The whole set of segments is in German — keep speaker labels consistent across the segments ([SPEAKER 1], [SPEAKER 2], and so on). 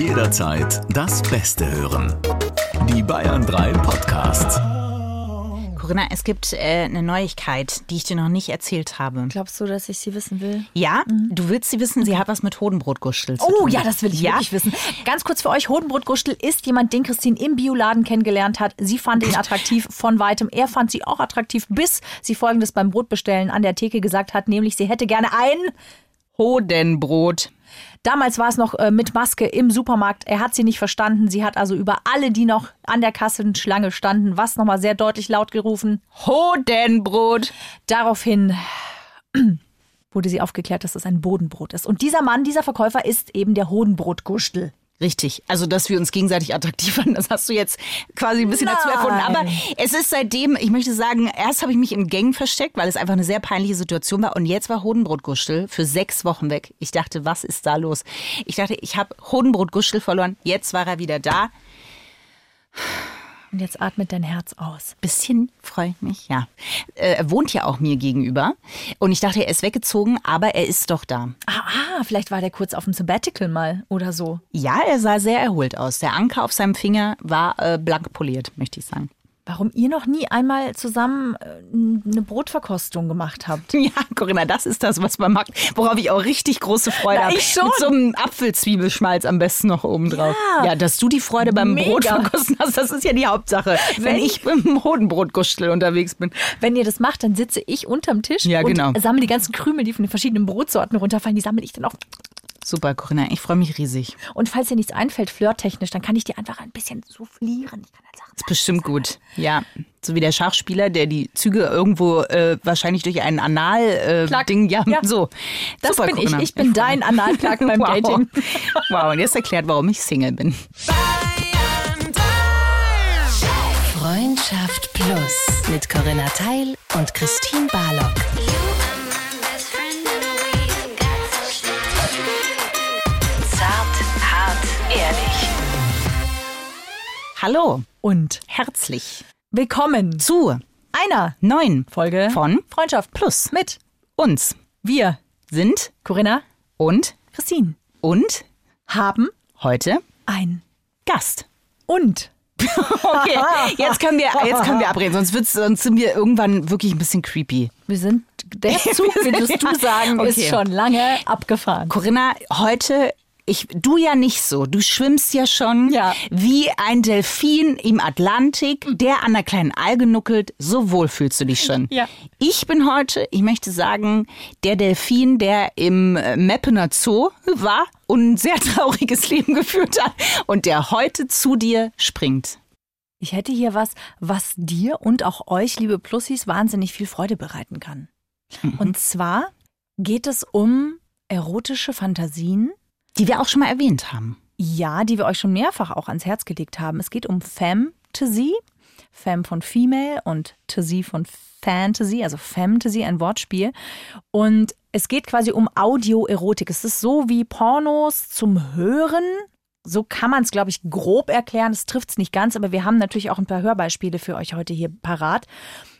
[SPEAKER 1] Jederzeit das Beste hören. Die Bayern 3 Podcasts.
[SPEAKER 2] Corinna, es gibt äh, eine Neuigkeit, die ich dir noch nicht erzählt habe.
[SPEAKER 3] Glaubst du, dass ich sie wissen will?
[SPEAKER 2] Ja, du willst sie wissen, sie hat was mit Hodenbrotgustel zu
[SPEAKER 3] Oh
[SPEAKER 2] tun.
[SPEAKER 3] ja, das will ich
[SPEAKER 2] ja?
[SPEAKER 3] wirklich wissen. Ganz kurz für euch, Hodenbrotgustel ist jemand, den Christine im Bioladen kennengelernt hat. Sie fand ihn attraktiv von weitem. Er fand sie auch attraktiv, bis sie folgendes beim Brotbestellen an der Theke gesagt hat, nämlich sie hätte gerne ein
[SPEAKER 2] Hodenbrot.
[SPEAKER 3] Damals war es noch äh, mit Maske im Supermarkt. Er hat sie nicht verstanden. Sie hat also über alle, die noch an der Kassenschlange standen, was nochmal sehr deutlich laut gerufen.
[SPEAKER 2] Hodenbrot.
[SPEAKER 3] Daraufhin wurde sie aufgeklärt, dass es ein Bodenbrot ist. Und dieser Mann, dieser Verkäufer ist eben der Hodenbrotgustel.
[SPEAKER 2] Richtig. Also, dass wir uns gegenseitig attraktiv fanden, das hast du jetzt quasi ein bisschen dazu
[SPEAKER 3] Nein.
[SPEAKER 2] erfunden. Aber es ist seitdem, ich möchte sagen, erst habe ich mich in Gängen versteckt, weil es einfach eine sehr peinliche Situation war. Und jetzt war Hodenbrotgustel für sechs Wochen weg. Ich dachte, was ist da los? Ich dachte, ich habe Hodenbrotgustel verloren. Jetzt war er wieder da.
[SPEAKER 3] Und jetzt atmet dein Herz aus.
[SPEAKER 2] Bisschen freue ich mich, ja. Äh, er wohnt ja auch mir gegenüber. Und ich dachte, er ist weggezogen, aber er ist doch da.
[SPEAKER 3] Ah, ah, vielleicht war der kurz auf dem Sabbatical mal oder so.
[SPEAKER 2] Ja, er sah sehr erholt aus. Der Anker auf seinem Finger war äh, blank poliert, möchte ich sagen.
[SPEAKER 3] Warum ihr noch nie einmal zusammen äh, eine Brotverkostung gemacht habt?
[SPEAKER 2] Ja, Corinna, das ist das, was man mag, worauf ich auch richtig große Freude habe.
[SPEAKER 3] ich schon.
[SPEAKER 2] Mit so einem Apfelzwiebelschmalz am besten noch oben drauf.
[SPEAKER 3] Ja.
[SPEAKER 2] Ja, dass du die Freude beim
[SPEAKER 3] Mega.
[SPEAKER 2] Brot verkosten hast, das ist ja die Hauptsache. Wenn,
[SPEAKER 3] Wenn-
[SPEAKER 2] ich beim Hodenbrotgustel unterwegs bin.
[SPEAKER 3] Wenn ihr das macht, dann sitze ich unterm Tisch
[SPEAKER 2] Ja, genau.
[SPEAKER 3] und sammle die ganzen Krümel, die von den verschiedenen Brotsorten runterfallen, die sammle ich dann auch.
[SPEAKER 2] Super, Corinna, ich freue mich riesig.
[SPEAKER 3] Und falls dir nichts einfällt, flirttechnisch, dann kann ich dir einfach ein bisschen soufflieren. Ich kann dann sagen,
[SPEAKER 2] Ist bestimmt gut. Ja, so wie der Schachspieler, der die Züge irgendwo äh, wahrscheinlich durch einen Anal-Ding, äh, ja,
[SPEAKER 3] Ja.
[SPEAKER 2] so.
[SPEAKER 3] das
[SPEAKER 2] Super,
[SPEAKER 3] bin
[SPEAKER 2] Corinna.
[SPEAKER 3] ich. Ich bin
[SPEAKER 2] freu
[SPEAKER 3] dein. Analplug beim
[SPEAKER 2] wow.
[SPEAKER 3] Dating.
[SPEAKER 2] Wow, und jetzt erklärt, warum ich Single bin.
[SPEAKER 4] Freundschaft Plus mit Corinna Teil und Christine Barlock.
[SPEAKER 2] Hallo,
[SPEAKER 3] Und
[SPEAKER 2] herzlich
[SPEAKER 3] willkommen
[SPEAKER 2] zu
[SPEAKER 3] einer
[SPEAKER 2] neuen
[SPEAKER 3] Folge
[SPEAKER 2] von
[SPEAKER 3] Freundschaft
[SPEAKER 2] Plus.
[SPEAKER 3] mit
[SPEAKER 2] uns
[SPEAKER 3] wir,
[SPEAKER 2] sind
[SPEAKER 3] Corinna,
[SPEAKER 2] und
[SPEAKER 3] Christine,
[SPEAKER 2] und
[SPEAKER 3] haben
[SPEAKER 2] heute
[SPEAKER 3] ein
[SPEAKER 2] Gast.
[SPEAKER 3] und.
[SPEAKER 2] Okay, jetzt können wir, jetzt können wir abreden, sonst, wird's, sonst sind wir irgendwann wirklich ein bisschen creepy.
[SPEAKER 3] Wir sind, der Zug, würdest du sagen, ist
[SPEAKER 2] Okay.
[SPEAKER 3] schon lange abgefahren.
[SPEAKER 2] Corinna, heute, ich, du ja nicht so. Du schwimmst ja schon
[SPEAKER 3] Ja.
[SPEAKER 2] wie ein Delfin im Atlantik, der an der kleinen Alge nuckelt. So wohl fühlst du dich schon.
[SPEAKER 3] Ja.
[SPEAKER 2] Ich bin heute, ich möchte sagen, der Delfin, der im äh, Meppener Zoo war und ein sehr trauriges Leben geführt hat und der heute zu dir springt.
[SPEAKER 3] Ich hätte hier was, was dir und auch euch, liebe Plussis, wahnsinnig viel Freude bereiten kann. Und zwar geht es um erotische Fantasien,
[SPEAKER 2] Die wir auch schon mal erwähnt haben.
[SPEAKER 3] ja, die wir euch schon mehrfach auch ans Herz gelegt haben. Es geht um Fantasy, Femme von Female und Tasy von Fantasy, also Fantasy, ein Wortspiel. Und es geht quasi um Audioerotik. Es ist so wie Pornos zum Hören. So kann man es, glaube ich, grob erklären. Es trifft es nicht ganz, aber wir haben natürlich auch ein paar Hörbeispiele für euch heute hier parat.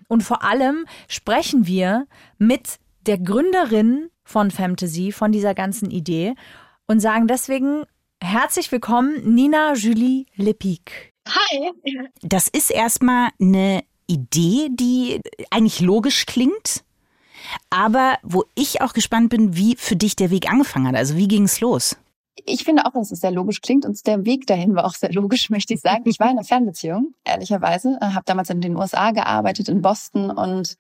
[SPEAKER 3] Und vor allem sprechen wir mit der Gründerin von Fantasy, von dieser ganzen Idee und sagen deswegen herzlich willkommen, Nina Julie Lepik.
[SPEAKER 5] Hi.
[SPEAKER 2] Das ist erstmal eine Idee, die eigentlich logisch klingt, aber wo ich auch gespannt bin, wie für dich der Weg angefangen hat. Also wie ging es los?
[SPEAKER 5] Ich finde auch, dass es sehr logisch klingt und der Weg dahin war auch sehr logisch, möchte ich sagen. Ich war in einer Fernbeziehung, ehrlicherweise, habe damals in den USA gearbeitet, in Boston und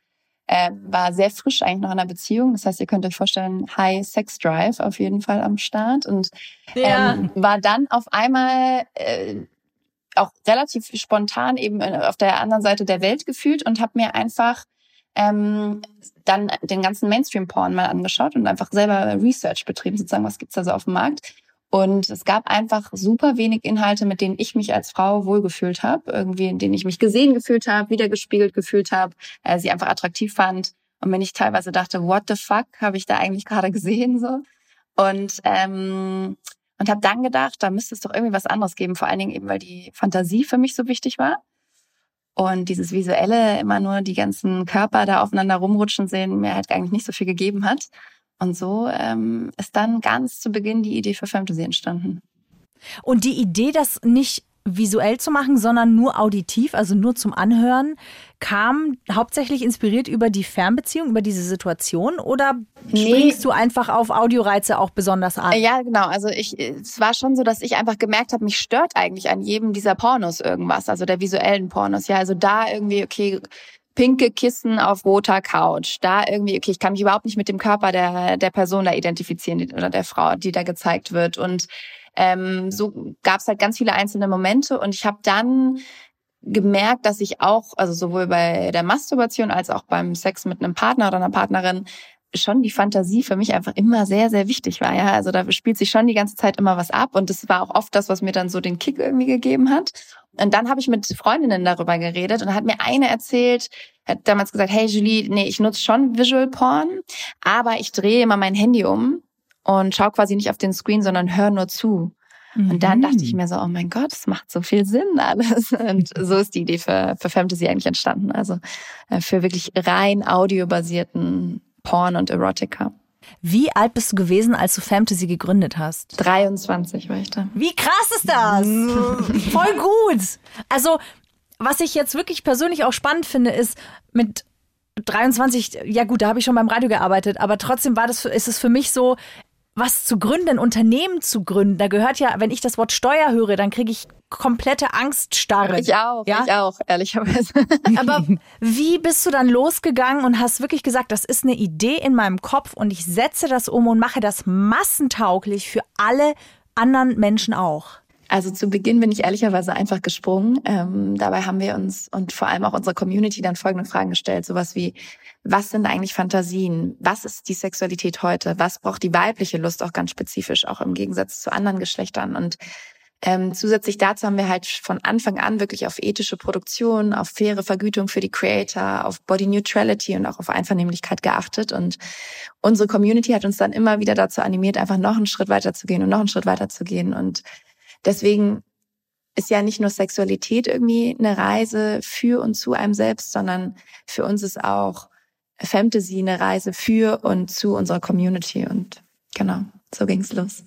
[SPEAKER 5] äh, war sehr frisch eigentlich noch in einer Beziehung. Das heißt, ihr könnt euch vorstellen, High Sex Drive auf jeden Fall am Start und ähm, war dann auf einmal äh, auch relativ spontan eben äh, auf der anderen Seite der Welt gefühlt und habe mir einfach ähm, dann den ganzen Mainstream-Porn mal angeschaut und einfach selber Research betrieben, sozusagen, was gibt's da so auf dem Markt. Und es gab einfach super wenig Inhalte, mit denen ich mich als Frau wohlgefühlt habe, irgendwie in denen ich mich gesehen gefühlt habe, wiedergespiegelt gefühlt habe, äh, sie einfach attraktiv fand. Und wenn ich teilweise dachte, what the fuck habe ich da eigentlich gerade gesehen so? Und ähm, und habe dann gedacht, da müsste es doch irgendwie was anderes geben, vor allen Dingen eben, weil die Fantasie für mich so wichtig war. Und dieses visuelle, immer nur die ganzen Körper da aufeinander rumrutschen sehen, mir halt eigentlich nicht so viel gegeben hat. Und so ähm, ist dann ganz zu Beginn die Idee für Fantasy entstanden.
[SPEAKER 3] Und die Idee, das nicht visuell zu machen, sondern nur auditiv, also nur zum Anhören, kam hauptsächlich inspiriert über die Fernbeziehung, über diese Situation oder nee. springst du einfach auf Audioreize auch besonders an?
[SPEAKER 5] Ja, genau. Also ich, es war schon so, dass ich einfach gemerkt habe, mich stört eigentlich an jedem dieser Pornos irgendwas, also der visuellen Pornos. Ja, also da irgendwie, okay, pinke Kissen auf roter Couch. Da irgendwie, okay, ich kann mich überhaupt nicht mit dem Körper der, der Person da identifizieren oder der Frau, die da gezeigt wird. Und ähm, so gab es halt ganz viele einzelne Momente und ich habe dann gemerkt, dass ich auch, also sowohl bei der Masturbation als auch beim Sex mit einem Partner oder einer Partnerin schon die Fantasie für mich einfach immer sehr, sehr wichtig war. Ja, also da spielt sich schon die ganze Zeit immer was ab und das war auch oft das, was mir dann so den Kick irgendwie gegeben hat. Und dann habe ich mit Freundinnen darüber geredet und hat mir eine erzählt, hat damals gesagt, hey Julie, nee, ich nutze schon Visual Porn, aber ich drehe immer mein Handy um und schau quasi nicht auf den Screen, sondern hör nur zu. Mhm. Und dann dachte ich mir so, oh mein Gott, das macht so viel Sinn alles. Und so ist die Idee für, für Fantasy eigentlich entstanden. Also äh, für wirklich rein audiobasierten Porn und Erotica.
[SPEAKER 3] Wie alt bist du gewesen, als du Fantasy gegründet hast?
[SPEAKER 5] 23 war ich da.
[SPEAKER 3] Wie krass ist das? Voll gut. Also, was ich jetzt wirklich persönlich auch spannend finde, ist mit 23, ja gut, da habe ich schon beim Radio gearbeitet, aber trotzdem war das, ist es für mich so, was zu gründen, ein Unternehmen zu gründen, da gehört ja, wenn ich das Wort Steuer höre, dann kriege ich komplette Angststarre.
[SPEAKER 5] Ich auch, ja? ich auch, ehrlicherweise.
[SPEAKER 3] Aber wie bist du dann losgegangen und hast wirklich gesagt, das ist eine Idee in meinem Kopf und ich setze das um und mache das massentauglich für alle anderen Menschen auch?
[SPEAKER 5] Also zu Beginn bin ich ehrlicherweise einfach gesprungen. Ähm, dabei haben wir uns und vor allem auch unsere Community dann folgende Fragen gestellt. Sowas wie, was sind eigentlich Fantasien? Was ist die Sexualität heute? Was braucht die weibliche Lust auch ganz spezifisch, auch im Gegensatz zu anderen Geschlechtern? Und ähm, zusätzlich dazu haben wir halt von Anfang an wirklich auf ethische Produktion, auf faire Vergütung für die Creator, auf Body Neutrality und auch auf Einvernehmlichkeit geachtet. Und unsere Community hat uns dann immer wieder dazu animiert, einfach noch einen Schritt weiter zu gehen und noch einen Schritt weiter zu gehen. Und Deswegen ist ja nicht nur Sexualität irgendwie eine Reise für und zu einem selbst, sondern für uns ist auch Fantasy eine Reise für und zu unserer Community. Und genau, so ging's los.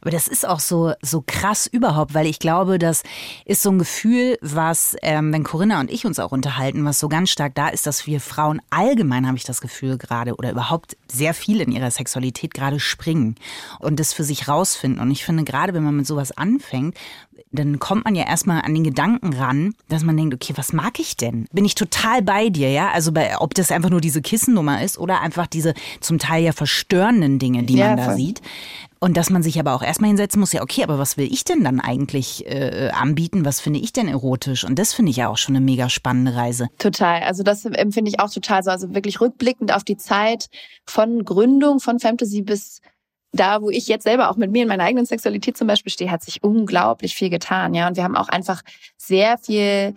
[SPEAKER 2] Aber das ist auch so, so krass überhaupt, weil ich glaube, das ist so ein Gefühl, was, ähm, wenn Corinna und ich uns auch unterhalten, was so ganz stark da ist, dass wir Frauen allgemein, habe ich das Gefühl gerade, oder überhaupt sehr viel in ihrer Sexualität gerade springen und das für sich rausfinden. Und ich finde, gerade wenn man mit sowas anfängt, dann kommt man ja erstmal an den Gedanken ran, dass man denkt, okay, was mag ich denn? Bin ich total bei dir, ja? Also bei, ob das einfach nur diese Kissennummer ist oder einfach diese zum Teil ja verstörenden Dinge, die ja, man da voll. sieht. Und dass man sich aber auch erstmal hinsetzen muss, ja, okay, aber was will ich denn dann eigentlich äh, anbieten? Was finde ich denn erotisch? Und das finde ich ja auch schon eine mega spannende Reise.
[SPEAKER 5] Total. Also das empfinde ich auch total so. Also wirklich rückblickend auf die Zeit von Gründung von Fantasy bis da, wo ich jetzt selber auch mit mir in meiner eigenen Sexualität zum Beispiel stehe, hat sich unglaublich viel getan. Ja, und wir haben auch einfach sehr viel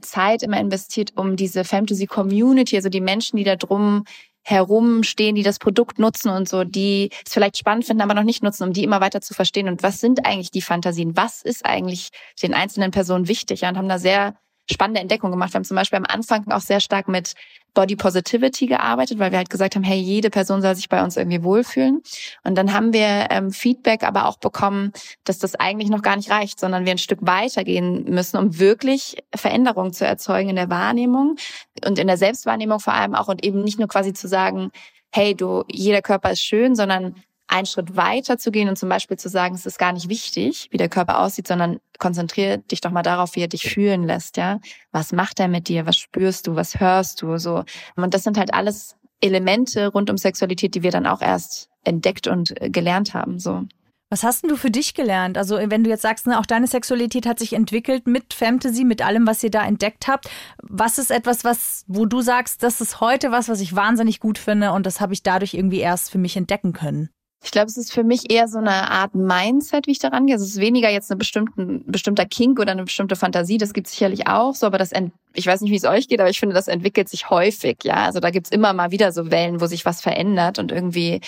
[SPEAKER 5] Zeit immer investiert, um diese Fantasy Community, also die Menschen, die da drum herumstehen, die das Produkt nutzen und so, die es vielleicht spannend finden, aber noch nicht nutzen, um die immer weiter zu verstehen. Und was sind eigentlich die Fantasien? Was ist eigentlich den einzelnen Personen wichtig? Ja, und haben da sehr spannende Entdeckungen gemacht. Wir haben zum Beispiel am Anfang auch sehr stark mit Body Positivity gearbeitet, weil wir halt gesagt haben, hey, jede Person soll sich bei uns irgendwie wohlfühlen. Und dann haben wir ähm, Feedback aber auch bekommen, dass das eigentlich noch gar nicht reicht, sondern wir ein Stück weitergehen müssen, um wirklich Veränderungen zu erzeugen in der Wahrnehmung und in der Selbstwahrnehmung vor allem auch und eben nicht nur quasi zu sagen, hey, du, jeder Körper ist schön, sondern einen Schritt weiter zu gehen und zum Beispiel zu sagen, es ist gar nicht wichtig, wie der Körper aussieht, sondern konzentriere dich doch mal darauf, wie er dich fühlen lässt, ja. Was macht er mit dir? Was spürst du? Was hörst du? So. Und das sind halt alles Elemente rund um Sexualität, die wir dann auch erst entdeckt und äh, gelernt haben, so.
[SPEAKER 3] Was hast denn du für dich gelernt? Also wenn du jetzt sagst, ne, auch deine Sexualität hat sich entwickelt mit Fantasy, mit allem, was ihr da entdeckt habt. Was ist etwas, was, wo du sagst, das ist heute was, was ich wahnsinnig gut finde und das habe ich dadurch irgendwie erst für mich entdecken können?
[SPEAKER 5] Ich glaube, es ist für mich eher so eine Art Mindset, wie ich daran gehe. Also es ist weniger jetzt eine bestimmte, bestimmter Kink oder eine bestimmte Fantasie. Das gibt es sicherlich auch so, aber das, ich weiß nicht, wie es euch geht, aber ich finde, das entwickelt sich häufig. Ja, also da gibt's immer mal wieder so Wellen, wo sich was verändert und irgendwie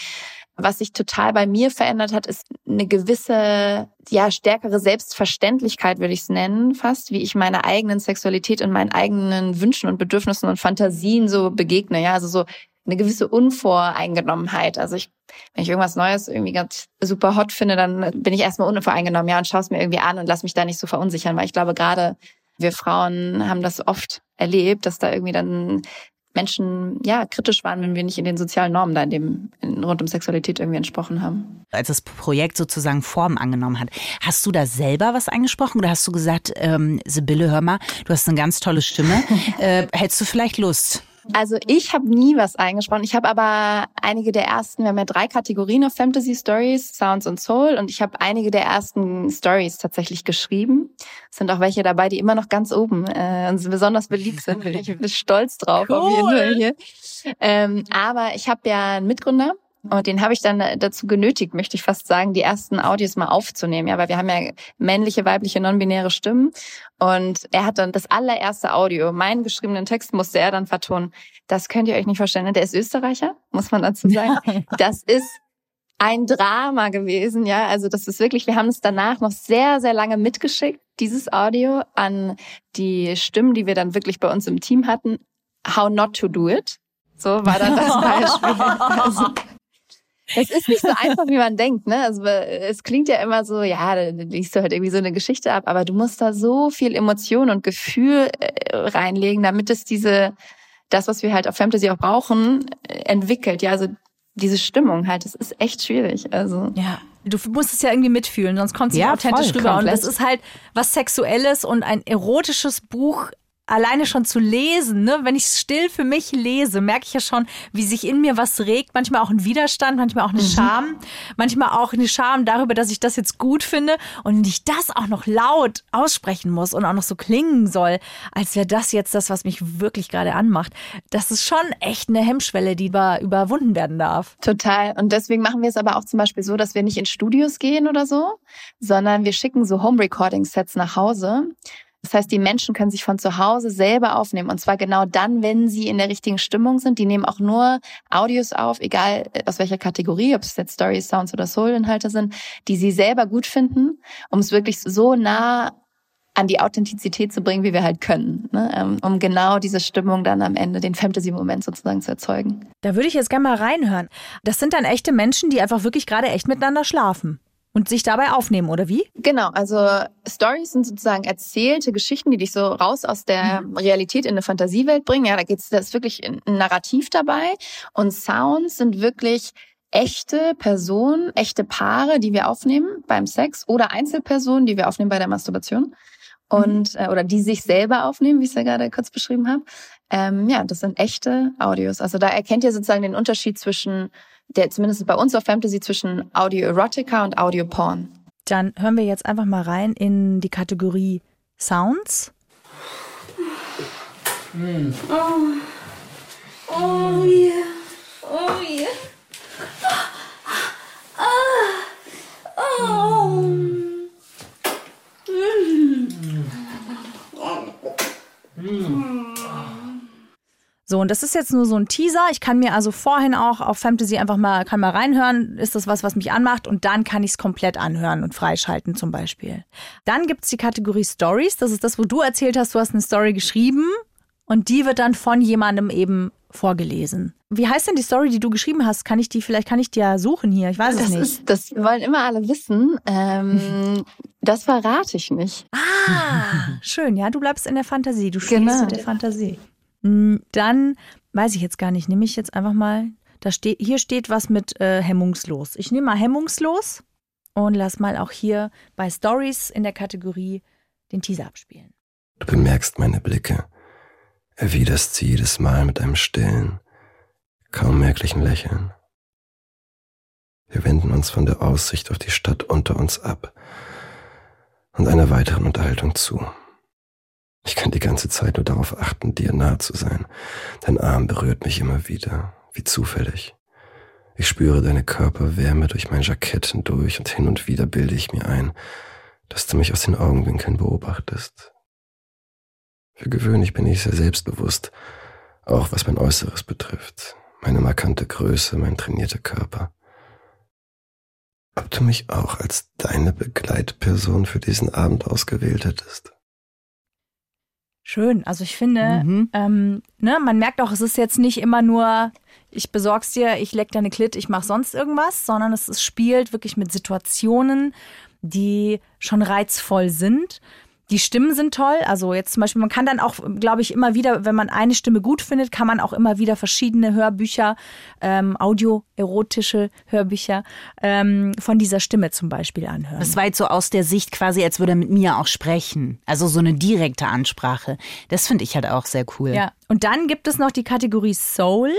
[SPEAKER 5] was sich total bei mir verändert hat, ist eine gewisse, ja, stärkere Selbstverständlichkeit, würde ich es nennen, fast, wie ich meiner eigenen Sexualität und meinen eigenen Wünschen und Bedürfnissen und Fantasien so begegne. Ja, also so, eine gewisse Unvoreingenommenheit. Also ich, wenn ich irgendwas Neues irgendwie ganz super hot finde, dann bin ich erstmal unvoreingenommen, ja, und schaue es mir irgendwie an und lass mich da nicht so verunsichern, weil ich glaube, gerade wir Frauen haben das oft erlebt, dass da irgendwie dann Menschen ja kritisch waren, wenn wir nicht in den sozialen Normen da in dem in, rund um Sexualität irgendwie entsprochen haben.
[SPEAKER 2] Als das Projekt sozusagen Form angenommen hat, hast du da selber was eingesprochen oder hast du gesagt, ähm, Sibylle, hör mal, du hast eine ganz tolle Stimme, äh, hättest du vielleicht Lust?
[SPEAKER 5] Also ich habe nie was eingesprochen. Ich habe aber einige der ersten, wir haben ja drei Kategorien auf Fantasy Stories, Sounds und Soul und ich habe einige der ersten Stories tatsächlich geschrieben. Es sind auch welche dabei, die immer noch ganz oben äh, besonders beliebt sind. Ich bin stolz drauf cool. auf jeden Fall hier. Ähm, aber ich habe ja einen Mitgründer, und den habe ich dann dazu genötigt, möchte ich fast sagen, die ersten Audios mal aufzunehmen. Ja, weil wir haben ja männliche, weibliche, non-binäre Stimmen. Und er hat dann das allererste Audio, meinen geschriebenen Text musste er dann vertonen. Das könnt ihr euch nicht vorstellen. Ne? Der ist Österreicher, muss man dazu sagen. Das ist ein Drama gewesen, ja. Also das ist wirklich, wir haben es danach noch sehr, sehr lange mitgeschickt, dieses Audio an die Stimmen, die wir dann wirklich bei uns im Team hatten. How not to do it. So war dann das Beispiel. Also, es ist nicht so einfach, wie man denkt, ne? Also es klingt ja immer so, ja, dann liest du halt irgendwie so eine Geschichte ab, aber du musst da so viel Emotion und Gefühl äh, reinlegen, damit es diese, das, was wir halt auf Fantasy auch brauchen, äh, entwickelt. Ja, also diese Stimmung halt, das ist echt schwierig. Also
[SPEAKER 3] ja. Du musst es ja irgendwie mitfühlen, sonst kommt es ja, nicht authentisch rüber. Und das ist halt was Sexuelles und ein erotisches Buch alleine schon zu lesen, ne, wenn ich es still für mich lese, merke ich ja schon, wie sich in mir was regt. Manchmal auch ein Widerstand, manchmal auch eine mhm. Scham, manchmal auch eine Scham darüber, dass ich das jetzt gut finde und ich das auch noch laut aussprechen muss und auch noch so klingen soll, als wäre das jetzt das, was mich wirklich gerade anmacht. Das ist schon echt eine Hemmschwelle, die über, überwunden werden darf.
[SPEAKER 5] Total. Und deswegen machen wir es aber auch zum Beispiel so, dass wir nicht in Studios gehen oder so, sondern wir schicken so Home Recording Sets nach Hause. Das heißt, die Menschen können sich von zu Hause selber aufnehmen. Und zwar genau dann, wenn sie in der richtigen Stimmung sind. Die nehmen auch nur Audios auf, egal äh, aus welcher Kategorie, ob es jetzt Stories, Sounds oder Soul-Inhalte sind, die sie selber gut finden, um es wirklich so nah an die Authentizität zu bringen, wie wir halt können, ne? Ähm, um genau diese Stimmung dann am Ende, den Fantasy-Moment sozusagen zu erzeugen.
[SPEAKER 3] Da würde ich jetzt gerne mal reinhören. Das sind dann echte Menschen, die einfach wirklich gerade echt miteinander schlafen und sich dabei aufnehmen, oder wie?
[SPEAKER 5] Genau, also Stories sind sozusagen erzählte Geschichten, die dich so raus aus der mhm. Realität in eine Fantasiewelt bringen. Ja, da geht's, da ist wirklich ein Narrativ dabei. Und Sounds sind wirklich echte Personen, echte Paare, die wir aufnehmen beim Sex oder Einzelpersonen, die wir aufnehmen bei der Masturbation. Und, mhm. äh, oder die sich selber aufnehmen, wie ich es ja gerade kurz beschrieben habe. Ähm, ja, das sind echte Audios. Also da erkennt ihr sozusagen den Unterschied zwischen der zumindest bei uns auf Fantasy zwischen Audio Erotica und Audio Porn.
[SPEAKER 3] Dann hören wir jetzt einfach mal rein in die Kategorie Sounds. Mm. Oh. Oh yeah. Oh yeah. Oh. oh. Mm. Mm. So, und das ist jetzt nur so ein Teaser. Ich kann mir also vorhin auch auf Fantasy einfach mal, kann mal reinhören, ist das was, was mich anmacht und dann kann ich es komplett anhören und freischalten zum Beispiel. Dann gibt es die Kategorie Stories. Das ist das, wo du erzählt hast, du hast eine Story geschrieben und die wird dann von jemandem eben vorgelesen. Wie heißt denn die Story, die du geschrieben hast? Kann ich die, vielleicht kann ich die ja suchen hier. Ich weiß
[SPEAKER 5] das
[SPEAKER 3] es nicht.
[SPEAKER 5] Ist, das wollen immer alle wissen. Ähm, das verrate ich nicht.
[SPEAKER 3] Ah, schön. Ja, du bleibst in der Fantasie. Du spielst genau. mit der Fantasie. Hm, dann weiß ich jetzt gar nicht, nehme ich jetzt einfach mal, da steht, hier steht was mit äh, hemmungslos. Ich nehme mal hemmungslos und lass mal auch hier bei Stories in der Kategorie den Teaser abspielen.
[SPEAKER 6] Du bemerkst meine Blicke, erwiderst sie jedes Mal mit einem stillen, kaum merklichen Lächeln. Wir wenden uns von der Aussicht auf die Stadt unter uns ab und einer weiteren Unterhaltung zu. Ich kann die ganze Zeit nur darauf achten, dir nahe zu sein. Dein Arm berührt mich immer wieder, wie zufällig. Ich spüre deine Körperwärme durch mein Jackett hindurch und hin und wieder bilde ich mir ein, dass du mich aus den Augenwinkeln beobachtest. Für gewöhnlich bin ich sehr selbstbewusst, auch was mein Äußeres betrifft, meine markante Größe, mein trainierter Körper. Ob du mich auch als deine Begleitperson für diesen Abend ausgewählt hättest?
[SPEAKER 3] Schön. Also ich finde,
[SPEAKER 2] Mhm.
[SPEAKER 3] ähm, ne, man merkt auch, es ist jetzt nicht immer nur, ich besorg's dir, ich leck deine Klit, ich mach sonst irgendwas, sondern es, es spielt wirklich mit Situationen, die schon reizvoll sind. Die Stimmen sind toll. Also jetzt zum Beispiel, man kann dann auch, glaube ich, immer wieder, wenn man eine Stimme gut findet, kann man auch immer wieder verschiedene Hörbücher, ähm, audio-erotische Hörbücher ähm, von dieser Stimme zum Beispiel anhören.
[SPEAKER 2] Das war jetzt so aus der Sicht quasi, als würde er mit mir auch sprechen. Also so eine direkte Ansprache. Das finde ich halt auch sehr cool.
[SPEAKER 3] Ja, und dann gibt es noch die Kategorie Soul.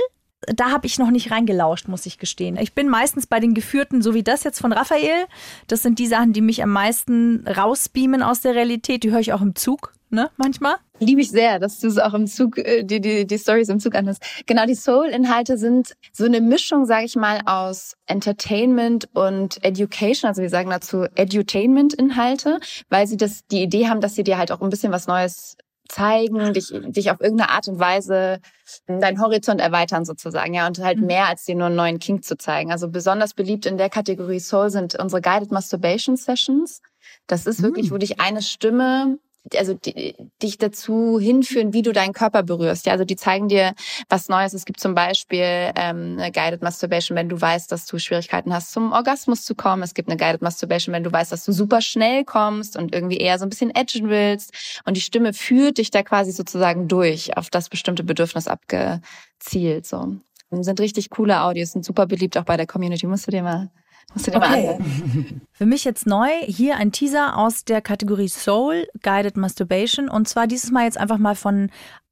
[SPEAKER 3] Da habe ich noch nicht reingelauscht, muss ich gestehen. Ich bin meistens bei den Geführten, so wie das jetzt von Raphael. Das sind die Sachen, die mich am meisten rausbeamen aus der Realität. Die höre ich auch im Zug, ne, manchmal.
[SPEAKER 5] Liebe ich sehr, dass du es auch im Zug, äh, die, die, die Stories im Zug anhörst. Genau, die Soul-Inhalte sind so eine Mischung, sage ich mal, aus Entertainment und Education. Also wir sagen dazu Edutainment-Inhalte, weil sie das, die Idee haben, dass sie dir halt auch ein bisschen was Neues zeigen, dich, dich auf irgendeine Art und Weise deinen Horizont erweitern sozusagen, ja, und halt mehr als dir nur einen neuen Kink zu zeigen. Also besonders beliebt in der Kategorie Soul sind unsere Guided Masturbation Sessions. Das ist wirklich, wo dich eine Stimme also die, dich dazu hinführen, wie du deinen Körper berührst. Ja, also die zeigen dir was Neues. Es gibt zum Beispiel ähm, eine Guided Masturbation, wenn du weißt, dass du Schwierigkeiten hast, zum Orgasmus zu kommen. Es gibt eine Guided Masturbation, wenn du weißt, dass du super schnell kommst und irgendwie eher so ein bisschen edgen willst. Und die Stimme führt dich da quasi sozusagen durch auf das bestimmte Bedürfnis abgezielt. So sind richtig coole Audios, sind super beliebt auch bei der Community. Musst du dir mal Musst du dir mal
[SPEAKER 3] Okay.
[SPEAKER 5] anhören.
[SPEAKER 3] Für mich jetzt neu hier ein Teaser aus der Kategorie Soul, Guided Masturbation. Und zwar dieses Mal jetzt einfach mal von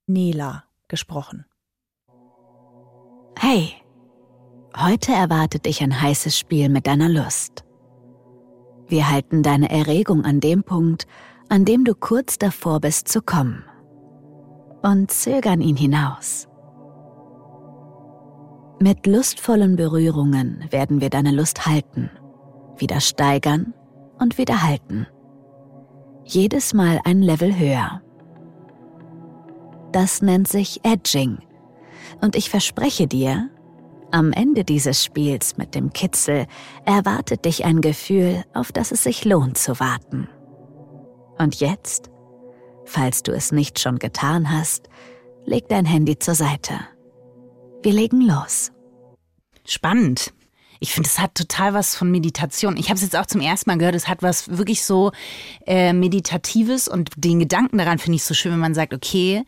[SPEAKER 3] Nela gesprochen.
[SPEAKER 7] Hey, heute erwartet dich ein heißes Spiel mit deiner Lust. Wir halten deine Erregung an dem Punkt, an dem du kurz davor bist zu kommen. Und zögern ihn hinaus. Mit lustvollen Berührungen werden wir deine Lust halten, wieder steigern und wieder halten. Jedes Mal ein Level höher. Das nennt sich Edging. Und ich verspreche dir, am Ende dieses Spiels mit dem Kitzel erwartet dich ein Gefühl, auf das es sich lohnt zu warten. Und jetzt, falls du es nicht schon getan hast, leg dein Handy zur Seite. Wir legen los.
[SPEAKER 2] Spannend. Ich finde, es hat total was von Meditation. Ich habe es jetzt auch zum ersten Mal gehört. Es hat was wirklich so äh, Meditatives und den Gedanken daran finde ich so schön, wenn man sagt, okay,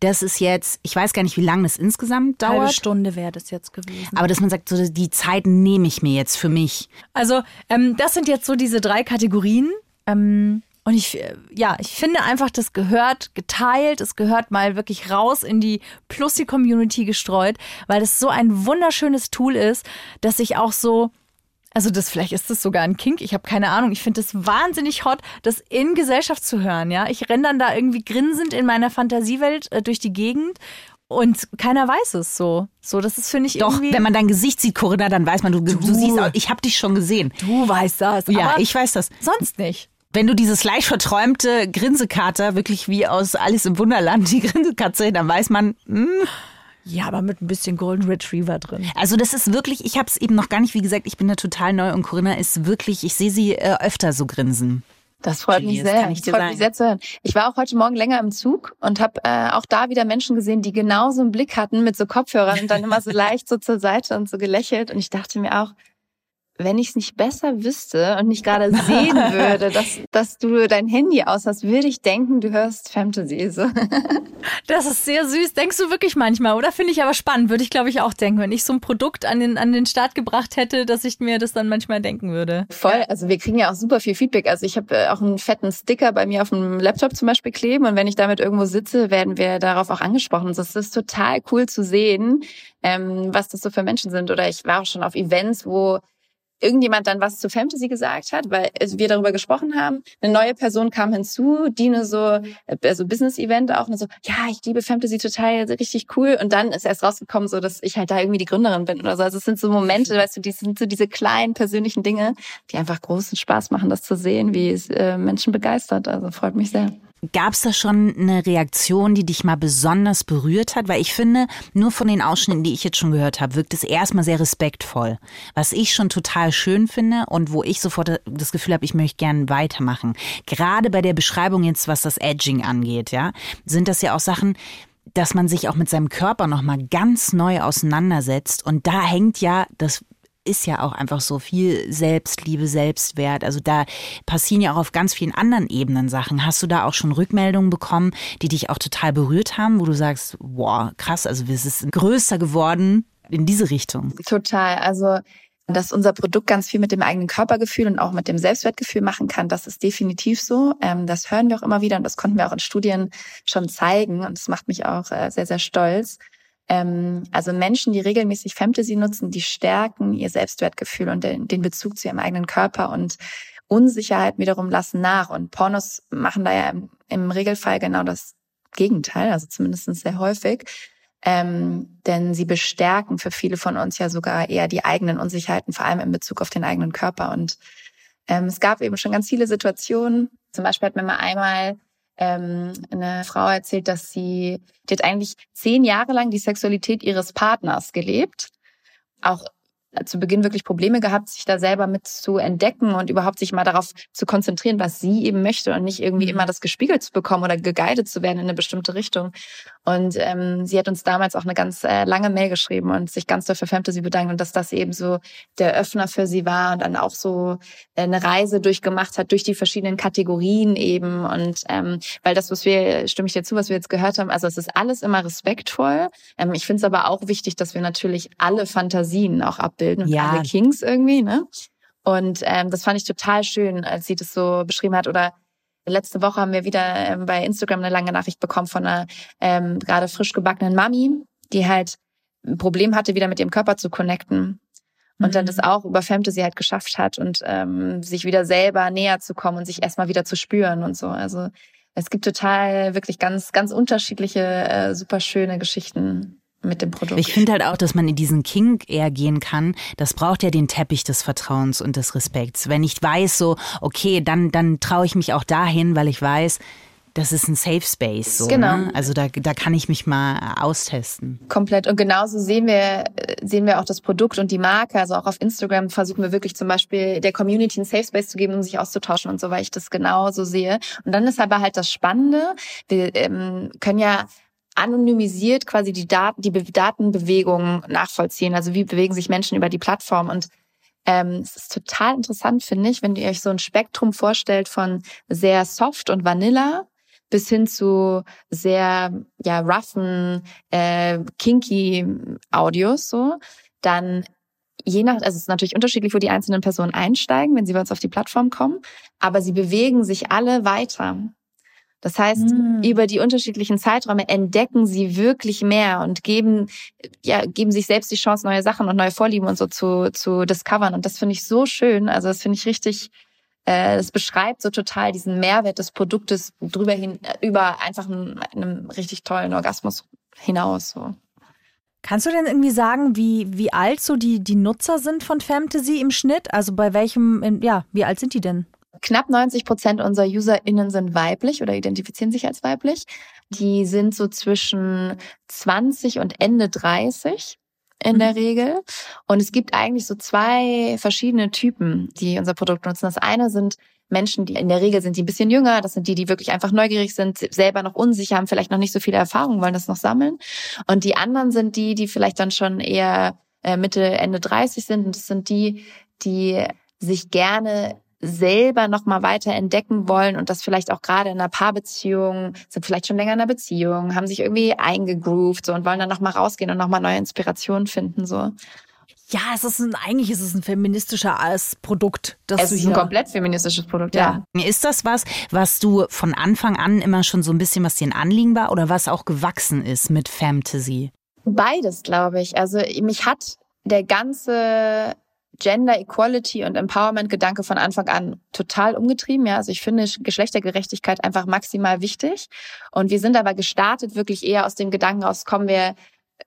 [SPEAKER 2] das ist jetzt, ich weiß gar nicht, wie lange das insgesamt
[SPEAKER 3] Halbe
[SPEAKER 2] dauert.
[SPEAKER 3] Stunde wäre das jetzt gewesen.
[SPEAKER 2] Aber dass man sagt, so die Zeit nehme ich mir jetzt für mich.
[SPEAKER 3] Also, ähm, das sind jetzt so diese drei Kategorien. Ähm, und ich, äh, ja, ich finde einfach, das gehört geteilt, es gehört mal wirklich raus in die Plussi-Community gestreut, weil das so ein wunderschönes Tool ist, dass ich auch so, also das vielleicht ist das sogar ein Kink, ich habe keine Ahnung. Ich finde das wahnsinnig hot, das in Gesellschaft zu hören. Ja, ich renne dann da irgendwie grinsend in meiner Fantasiewelt äh, durch die Gegend und keiner weiß es so. So, das ist finde ich
[SPEAKER 2] Doch,
[SPEAKER 3] irgendwie.
[SPEAKER 2] wenn man dein Gesicht sieht, Corinna, dann weiß man, du, du, siehst, auch, ich habe dich schon gesehen.
[SPEAKER 3] du weißt das,
[SPEAKER 2] Ja,
[SPEAKER 3] aber
[SPEAKER 2] ich weiß das.
[SPEAKER 3] sonst nicht.
[SPEAKER 2] Wenn du dieses leicht verträumte Grinsekater, wirklich wie aus Alice im Wunderland, die Grinsekatze, dann weiß man, hm,
[SPEAKER 3] Ja, aber mit ein bisschen Golden Retriever drin.
[SPEAKER 2] Also das ist wirklich, ich habe es eben noch gar nicht, wie gesagt, ich bin da total neu und Corinna ist wirklich, ich sehe sie äh, öfter so grinsen.
[SPEAKER 5] Das freut mich
[SPEAKER 2] Julie, das
[SPEAKER 5] sehr.
[SPEAKER 2] kann ich
[SPEAKER 5] Das
[SPEAKER 2] dir
[SPEAKER 5] freut
[SPEAKER 2] sagen.
[SPEAKER 5] mich sehr zu hören. Ich war auch heute Morgen länger im Zug und habe äh, auch da wieder Menschen gesehen, die genauso einen Blick hatten mit so Kopfhörern und dann immer so leicht so zur Seite und so gelächelt. Und ich dachte mir auch, wenn ich es nicht besser wüsste und nicht gerade sehen würde, dass, dass du dein Handy aus hast, würde ich denken, du hörst Fantasy. So.
[SPEAKER 3] Das ist sehr süß. Denkst du wirklich manchmal, oder? Finde ich aber spannend. Würde ich, glaube ich, auch denken. Wenn ich so ein Produkt an den, an den Start gebracht hätte, dass ich mir das dann manchmal denken würde.
[SPEAKER 5] Voll, also wir kriegen ja auch super viel Feedback. Also ich habe äh, auch einen fetten Sticker bei mir auf dem Laptop zum Beispiel kleben und wenn ich damit irgendwo sitze, werden wir darauf auch angesprochen. Das ist total cool zu sehen, ähm, was das so für Menschen sind. Oder ich war auch schon auf Events, wo irgendjemand dann was zu Fantasy gesagt hat, weil also wir darüber gesprochen haben. Eine neue Person kam hinzu, die eine so, also Business-Event auch, und so, ja, ich liebe Fantasy total, richtig cool. Und dann ist erst rausgekommen, so, dass ich halt da irgendwie die Gründerin bin oder so. Also es sind so Momente, weißt du, die sind so diese kleinen persönlichen Dinge, die einfach großen Spaß machen, das zu sehen, wie es äh, Menschen begeistert. Also freut mich sehr.
[SPEAKER 2] Gab es da schon eine Reaktion, die dich mal besonders berührt hat? Weil ich finde, nur von den Ausschnitten, die ich jetzt schon gehört habe, wirkt es erstmal sehr respektvoll. Was ich schon total schön finde und wo ich sofort das Gefühl habe, ich möchte gerne weitermachen. Gerade bei der Beschreibung jetzt, was das Edging angeht, ja, sind das ja auch Sachen, dass man sich auch mit seinem Körper nochmal ganz neu auseinandersetzt. Und da hängt ja das ist ja auch einfach so viel Selbstliebe, Selbstwert. Also da passieren ja auch auf ganz vielen anderen Ebenen Sachen. Hast du da auch schon Rückmeldungen bekommen, die dich auch total berührt haben, wo du sagst, wow, krass, also es ist größer geworden in diese Richtung?
[SPEAKER 5] Total. Also dass unser Produkt ganz viel mit dem eigenen Körpergefühl und auch mit dem Selbstwertgefühl machen kann, das ist definitiv so. Ähm, das hören wir auch immer wieder und das konnten wir auch in Studien schon zeigen und das macht mich auch äh, sehr, sehr stolz. Ähm, also Menschen, die regelmäßig Fantasy nutzen, die stärken ihr Selbstwertgefühl und den, den Bezug zu ihrem eigenen Körper und Unsicherheit wiederum lassen nach. Und Pornos machen da ja im, im Regelfall genau das Gegenteil, also zumindest sehr häufig. Ähm, denn sie bestärken für viele von uns ja sogar eher die eigenen Unsicherheiten, vor allem in Bezug auf den eigenen Körper. Und ähm, es gab eben schon ganz viele Situationen. Zum Beispiel hat mir mal einmal ähm, eine Frau erzählt, dass sie, die hat eigentlich zehn Jahre lang die Sexualität ihres Partners gelebt. Auch zu Beginn wirklich Probleme gehabt, sich da selber mit zu entdecken und überhaupt sich mal darauf zu konzentrieren, was sie eben möchte und nicht irgendwie mhm. immer das gespiegelt zu bekommen oder geguidet zu werden in eine bestimmte Richtung. Und ähm, sie hat uns damals auch eine ganz äh, lange Mail geschrieben und sich ganz doll für Fantasy bedankt und dass das eben so der Öffner für sie war und dann auch so äh, eine Reise durchgemacht hat durch die verschiedenen Kategorien eben und ähm, weil das, was wir, stimme ich dir zu, was wir jetzt gehört haben, also es ist alles immer respektvoll. Ähm, ich finde es aber auch wichtig, dass wir natürlich alle Fantasien auch abbilden und ja. alle Kings irgendwie, ne? Und ähm, das fand ich total schön, als sie das so beschrieben hat oder Letzte Woche haben wir wieder ähm, bei Instagram eine lange Nachricht bekommen von einer ähm, gerade frisch gebackenen Mami, die halt ein Problem hatte, wieder mit ihrem Körper zu connecten. Und mhm. dann das auch über Fantasy halt geschafft hat und ähm, sich wieder selber näher zu kommen und sich erstmal wieder zu spüren und so. Also es gibt total wirklich ganz, ganz unterschiedliche, äh, super schöne Geschichten mit dem Produkt.
[SPEAKER 2] Ich finde halt auch, dass man in diesen King eher gehen kann. Das braucht ja den Teppich des Vertrauens und des Respekts. Wenn ich weiß, so, okay, dann, dann traue ich mich auch dahin, weil ich weiß, das ist ein Safe Space. So, genau. Ne? Also da, da kann ich mich mal austesten.
[SPEAKER 5] Komplett. Und genauso sehen wir, sehen wir auch das Produkt und die Marke. Also auch auf Instagram versuchen wir wirklich zum Beispiel der Community ein Safe Space zu geben, um sich auszutauschen und so, weil ich das genauso sehe. Und dann ist aber halt das Spannende. Wir ähm, können ja anonymisiert quasi die Daten, die Datenbewegungen nachvollziehen. Also wie bewegen sich Menschen über die Plattform und ähm, es ist total interessant, finde ich, wenn ihr euch so ein Spektrum vorstellt von sehr soft und vanilla bis hin zu sehr ja roughen, äh, kinky Audios so, dann je nach, also es ist natürlich unterschiedlich, wo die einzelnen Personen einsteigen, wenn sie bei uns auf die Plattform kommen, aber sie bewegen sich alle weiter. Das heißt, mhm. über die unterschiedlichen Zeiträume entdecken sie wirklich mehr und geben, ja, geben sich selbst die Chance, neue Sachen und neue Vorlieben und so zu, zu discovern. Und das finde ich so schön. Also das finde ich richtig, äh, das beschreibt so total diesen Mehrwert des Produktes drüber hin, über einfach einen, einen richtig tollen Orgasmus hinaus, so.
[SPEAKER 3] Kannst du denn irgendwie sagen, wie, wie alt so die, die Nutzer sind von Fantasy im Schnitt? Also bei welchem, ja, wie alt sind die denn?
[SPEAKER 5] Knapp 90 Prozent unserer UserInnen sind weiblich oder identifizieren sich als weiblich. Die sind so zwischen 20 und Ende 30 in der mhm. Regel. Und es gibt eigentlich so zwei verschiedene Typen, die unser Produkt nutzen. Das eine sind Menschen, die in der Regel sind die ein bisschen jünger. Das sind die, die wirklich einfach neugierig sind, selber noch unsicher haben, vielleicht noch nicht so viele Erfahrungen, wollen das noch sammeln. Und die anderen sind die, die vielleicht dann schon eher äh, Mitte, Ende 30 sind. Und das sind die, die sich gerne selber noch mal weiter entdecken wollen und das vielleicht auch gerade in einer Paarbeziehung, sind vielleicht schon länger in einer Beziehung, haben sich irgendwie eingegroovt so und wollen dann noch mal rausgehen und noch mal neue Inspirationen finden so.
[SPEAKER 3] Ja, es ist ein, eigentlich ist es ein feministischer Produkt.
[SPEAKER 5] Das es ist ein komplett feministisches Produkt, ja.
[SPEAKER 2] ja. Ist das was, was du von Anfang an immer schon so ein bisschen, was dir ein Anliegen war oder was auch gewachsen ist mit Fantasy?
[SPEAKER 5] Beides, glaube ich. Also mich hat der ganze Gender Equality und Empowerment Gedanke von Anfang an total umgetrieben. Ja, also ich finde Geschlechtergerechtigkeit einfach maximal wichtig. Und wir sind aber gestartet wirklich eher aus dem Gedanken aus, kommen wir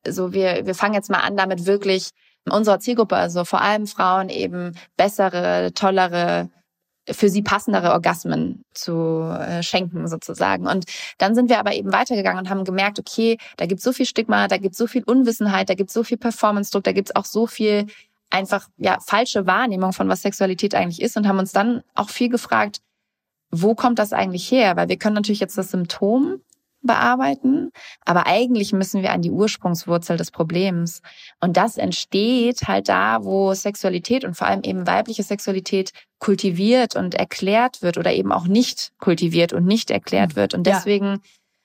[SPEAKER 5] so, wir, wir fangen jetzt mal an, damit wirklich unserer Zielgruppe, also vor allem Frauen eben bessere, tollere für sie passendere Orgasmen zu äh, schenken sozusagen. Und dann sind wir aber eben weitergegangen und haben gemerkt, okay, da gibt so viel Stigma, da gibt so viel Unwissenheit, da gibt so viel Performance-Druck, da gibt es auch so viel einfach ja falsche Wahrnehmung von was Sexualität eigentlich ist und haben uns dann auch viel gefragt, wo kommt das eigentlich her? Weil wir können natürlich jetzt das Symptom bearbeiten, aber eigentlich müssen wir an die Ursprungswurzel des Problems. Und das entsteht halt da, wo Sexualität und vor allem eben weibliche Sexualität kultiviert und erklärt wird oder eben auch nicht kultiviert und nicht erklärt wird. Und deswegen ja.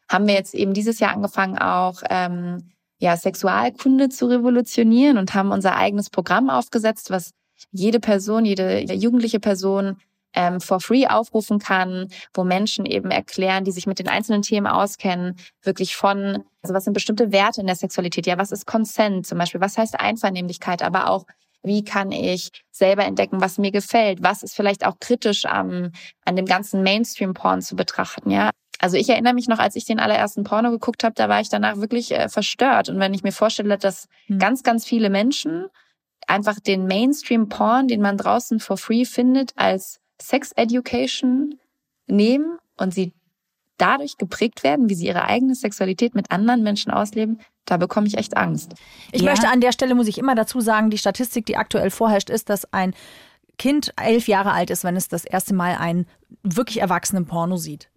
[SPEAKER 5] haben wir jetzt eben dieses Jahr angefangen, auch ähm, ja, Sexualkunde zu revolutionieren und haben unser eigenes Programm aufgesetzt, was jede Person, jede jugendliche Person ähm, for free aufrufen kann, wo Menschen eben erklären, die sich mit den einzelnen Themen auskennen, wirklich von, also was sind bestimmte Werte in der Sexualität? Ja, was ist Consent zum Beispiel? Was heißt Einvernehmlichkeit? Aber auch, wie kann ich selber entdecken, was mir gefällt? Was ist vielleicht auch kritisch am, an dem ganzen Mainstream-Porn zu betrachten? Ja, also ich erinnere mich noch, als ich den allerersten Porno geguckt habe, da war ich danach wirklich äh, verstört. Und wenn ich mir vorstelle, dass hm. ganz, ganz viele Menschen einfach den Mainstream-Porn, den man draußen for free findet, als Sex Education nehmen und sie dadurch geprägt werden, wie sie ihre eigene Sexualität mit anderen Menschen ausleben, da bekomme ich echt Angst.
[SPEAKER 3] Ich ja. möchte an der Stelle, muss ich immer dazu sagen, die Statistik, die aktuell vorherrscht, ist, dass ein Kind elf Jahre alt ist, wenn es das erste Mal einen wirklich erwachsenen Porno sieht.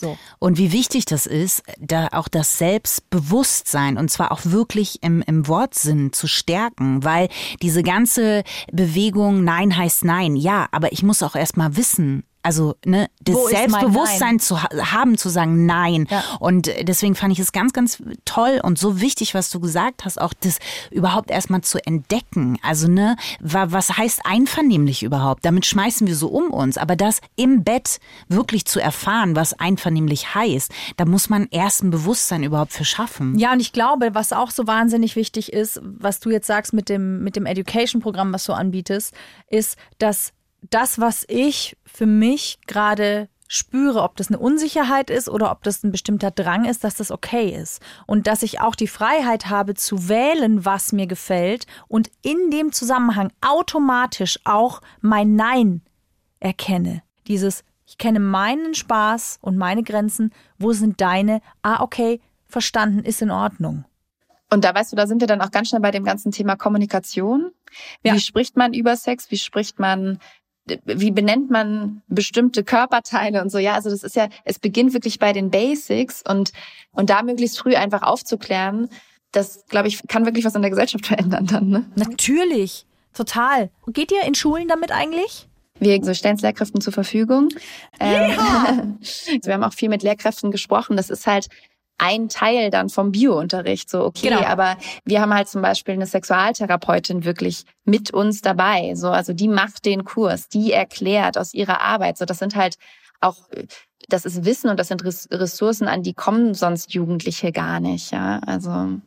[SPEAKER 2] So. Und wie wichtig das ist, da auch das Selbstbewusstsein und zwar auch wirklich im, im Wortsinn zu stärken, weil diese ganze Bewegung Nein heißt Nein, ja, aber ich muss auch erstmal wissen, also ne, das Wo Selbstbewusstsein zu haben, zu sagen Nein. Ja. Und deswegen fand ich es ganz, ganz toll und so wichtig, was du gesagt hast, auch das überhaupt erstmal zu entdecken. Also ne, was heißt einvernehmlich überhaupt? Damit schmeißen wir so um uns. Aber das im Bett wirklich zu erfahren, was einvernehmlich heißt, da muss man erst ein Bewusstsein überhaupt für schaffen.
[SPEAKER 3] Ja, und ich glaube, was auch so wahnsinnig wichtig ist, was du jetzt sagst mit dem, mit dem Education-Programm, was du anbietest, ist, dass das, was ich für mich gerade spüre, ob das eine Unsicherheit ist oder ob das ein bestimmter Drang ist, dass das okay ist. Und dass ich auch die Freiheit habe zu wählen, was mir gefällt und in dem Zusammenhang automatisch auch mein Nein erkenne. Dieses, ich kenne meinen Spaß und meine Grenzen, wo sind deine? Ah, okay, verstanden, ist in Ordnung.
[SPEAKER 5] Und da weißt du, da sind wir dann auch ganz schnell bei dem ganzen Thema Kommunikation. Wie ja. spricht man über Sex? Wie spricht man wie benennt man bestimmte Körperteile und so. Ja, also das ist ja, es beginnt wirklich bei den Basics und, und da möglichst früh einfach aufzuklären, das, glaube ich, kann wirklich was in der Gesellschaft verändern dann. Ne?
[SPEAKER 3] Natürlich, total. Geht ihr in Schulen damit eigentlich?
[SPEAKER 5] Wir so stellen es Lehrkräften zur Verfügung. Ähm, ja. wir haben auch viel mit Lehrkräften gesprochen. Das ist halt ein Teil dann vom Biounterricht. So, okay, genau. aber wir haben halt zum Beispiel eine Sexualtherapeutin wirklich mit uns dabei. So, also die macht den Kurs, die erklärt aus ihrer Arbeit. So, das sind halt auch, das ist Wissen und das sind Ressourcen, an die kommen sonst Jugendliche gar nicht. Ja, also.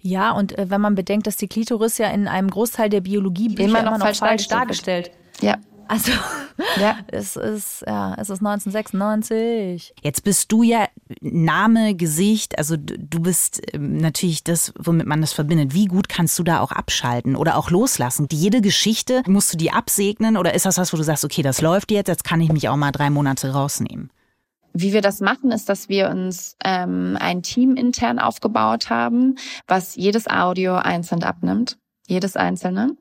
[SPEAKER 3] Ja, und äh, wenn man bedenkt, dass die Klitoris ja in einem Großteil der Biologie immer noch, immer noch falsch, falsch dargestellt.
[SPEAKER 5] Ja.
[SPEAKER 3] Also ja. es ist ja, es ist 1996.
[SPEAKER 2] Jetzt bist du ja Name, Gesicht, also du bist ähm, natürlich das, womit man das verbindet. Wie gut kannst du da auch abschalten oder auch loslassen? Jede Geschichte musst du die absegnen oder ist das was, wo du sagst, okay, das läuft jetzt, jetzt kann ich mich auch mal drei Monate rausnehmen?
[SPEAKER 5] Wie wir das machen, ist, dass wir uns ähm, ein Team intern aufgebaut haben, was jedes Audio einzeln abnimmt jedes einzelne.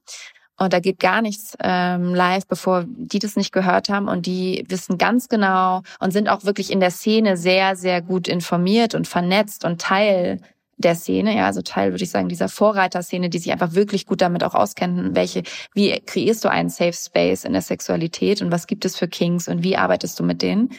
[SPEAKER 5] Und da geht gar nichts ähm, live, bevor die das nicht gehört haben. Und die wissen ganz genau und sind auch wirklich in der Szene sehr, sehr gut informiert und vernetzt und Teil der Szene, ja, also Teil, würde ich sagen, dieser Vorreiterszene, die sich einfach wirklich gut damit auch auskennen, welche, wie kreierst du einen Safe Space in der Sexualität und was gibt es für Kings und wie arbeitest du mit denen?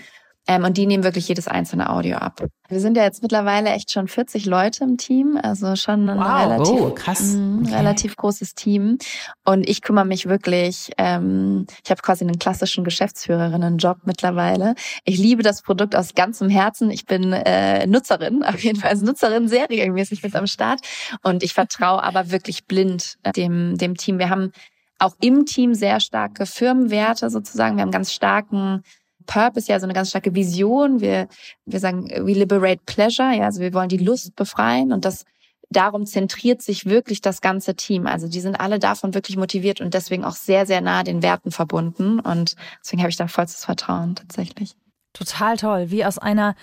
[SPEAKER 5] Ähm, und die nehmen wirklich jedes einzelne Audio ab. Wir sind ja jetzt mittlerweile echt schon 40 Leute im Team, also schon ein wow. relativ, oh, krass. Mh, okay. relativ großes Team. Und ich kümmere mich wirklich, ähm, ich habe quasi einen klassischen Geschäftsführerinnen-Job mittlerweile. Ich liebe das Produkt aus ganzem Herzen. Ich bin äh, Nutzerin, auf jeden Fall als Nutzerin sehr regelmäßig mit am Start. Und ich vertraue aber wirklich blind äh, dem, dem Team. Wir haben auch im Team sehr starke Firmenwerte sozusagen. Wir haben ganz starken Purpose, ja, so eine ganz starke Vision. Wir, wir sagen, we liberate pleasure, ja, also wir wollen die Lust befreien und das darum zentriert sich wirklich das ganze Team. Also die sind alle davon wirklich motiviert und deswegen auch sehr, sehr nah den Werten verbunden. Und deswegen habe ich da vollstes Vertrauen tatsächlich.
[SPEAKER 3] Total toll. Wie aus einer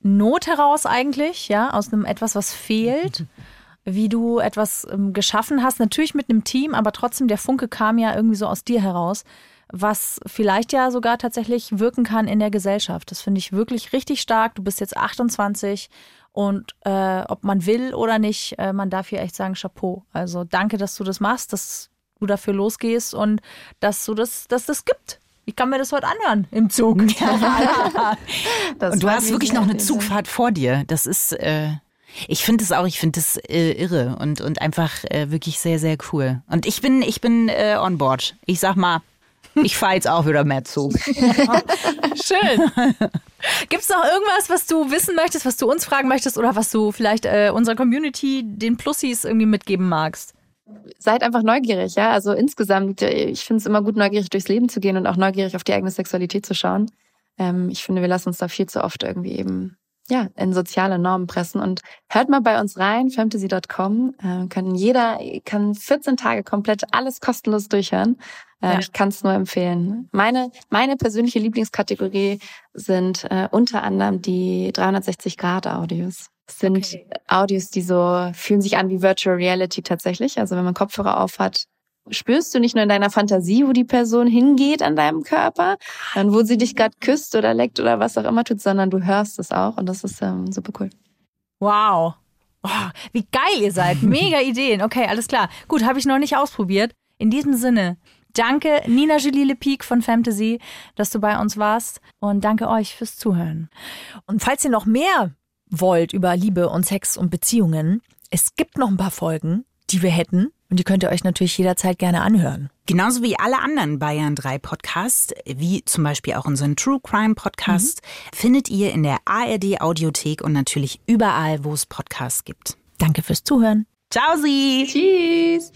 [SPEAKER 3] Not heraus eigentlich, ja, aus einem etwas, was fehlt. Wie du etwas ähm, geschaffen hast, natürlich mit einem Team, aber trotzdem der Funke kam ja irgendwie so aus dir heraus, was vielleicht ja sogar tatsächlich wirken kann in der Gesellschaft. Das finde ich wirklich richtig stark. Du bist jetzt 28 und äh, ob man will oder nicht, äh, man darf hier echt sagen, Chapeau. Also danke, dass du das machst, dass du dafür losgehst und dass du das, dass das gibt. Ich kann mir das heute anhören im Zug.
[SPEAKER 2] und du hast wirklich noch eine Zugfahrt vor dir. Das ist, äh, ich finde es auch, ich finde es äh, irre und, und einfach äh, wirklich sehr, sehr cool. Und ich bin, ich bin äh, on board. Ich sag mal, ich fahre jetzt auch wieder mehr Zug.
[SPEAKER 3] Schön. Gibt es noch irgendwas, was du wissen möchtest, was du uns fragen möchtest oder was du vielleicht äh, unserer Community, den Plussis irgendwie mitgeben magst?
[SPEAKER 5] Seid einfach neugierig, ja. Also insgesamt, äh, ich finde es immer gut, neugierig durchs Leben zu gehen und auch neugierig auf die eigene Sexualität zu schauen. Ähm, ich finde, wir lassen uns da viel zu oft irgendwie eben ja, in soziale Normen pressen. Und hört mal bei uns rein, fantasy.com. Äh, können jeder kann 14 Tage komplett alles kostenlos durchhören. Äh, ja. Ich kann es nur empfehlen. Meine, meine persönliche Lieblingskategorie sind äh, unter anderem die 360-Grad-Audios. Das sind okay. Audios, die so fühlen sich an wie Virtual Reality tatsächlich. Also wenn man Kopfhörer auf hat, spürst du nicht nur in deiner Fantasie, wo die Person hingeht an deinem Körper, dann wo sie dich gerade küsst oder leckt oder was auch immer tut, sondern du hörst es auch und das ist ähm, super cool.
[SPEAKER 3] Wow. Oh, wie geil ihr seid. Mega Ideen. Okay, alles klar. Gut, habe ich noch nicht ausprobiert. In diesem Sinne, danke Nina Julie Lepic von Fantasy, dass du bei uns warst und danke euch fürs Zuhören. Und falls ihr noch mehr wollt über Liebe und Sex und Beziehungen, es gibt noch ein paar Folgen, die wir hätten und die könnt ihr euch natürlich jederzeit gerne anhören.
[SPEAKER 2] Genauso wie alle anderen Bayern 3 Podcasts, wie zum Beispiel auch unseren True Crime Podcast, mhm. findet ihr in der ARD Audiothek und natürlich überall, wo es Podcasts gibt.
[SPEAKER 3] Danke fürs Zuhören.
[SPEAKER 2] Ciao Sie.
[SPEAKER 5] Tschüss.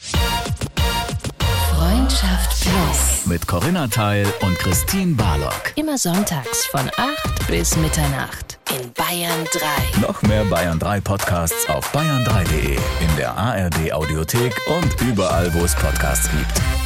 [SPEAKER 4] Freundschaft Plus.
[SPEAKER 1] Mit Corinna Teil und Christine Barlock.
[SPEAKER 4] Immer sonntags von 8 bis Mitternacht in Bayern 3.
[SPEAKER 1] Noch mehr Bayern 3 Podcasts auf bayern3.de, in der ARD Audiothek und überall, wo es Podcasts gibt.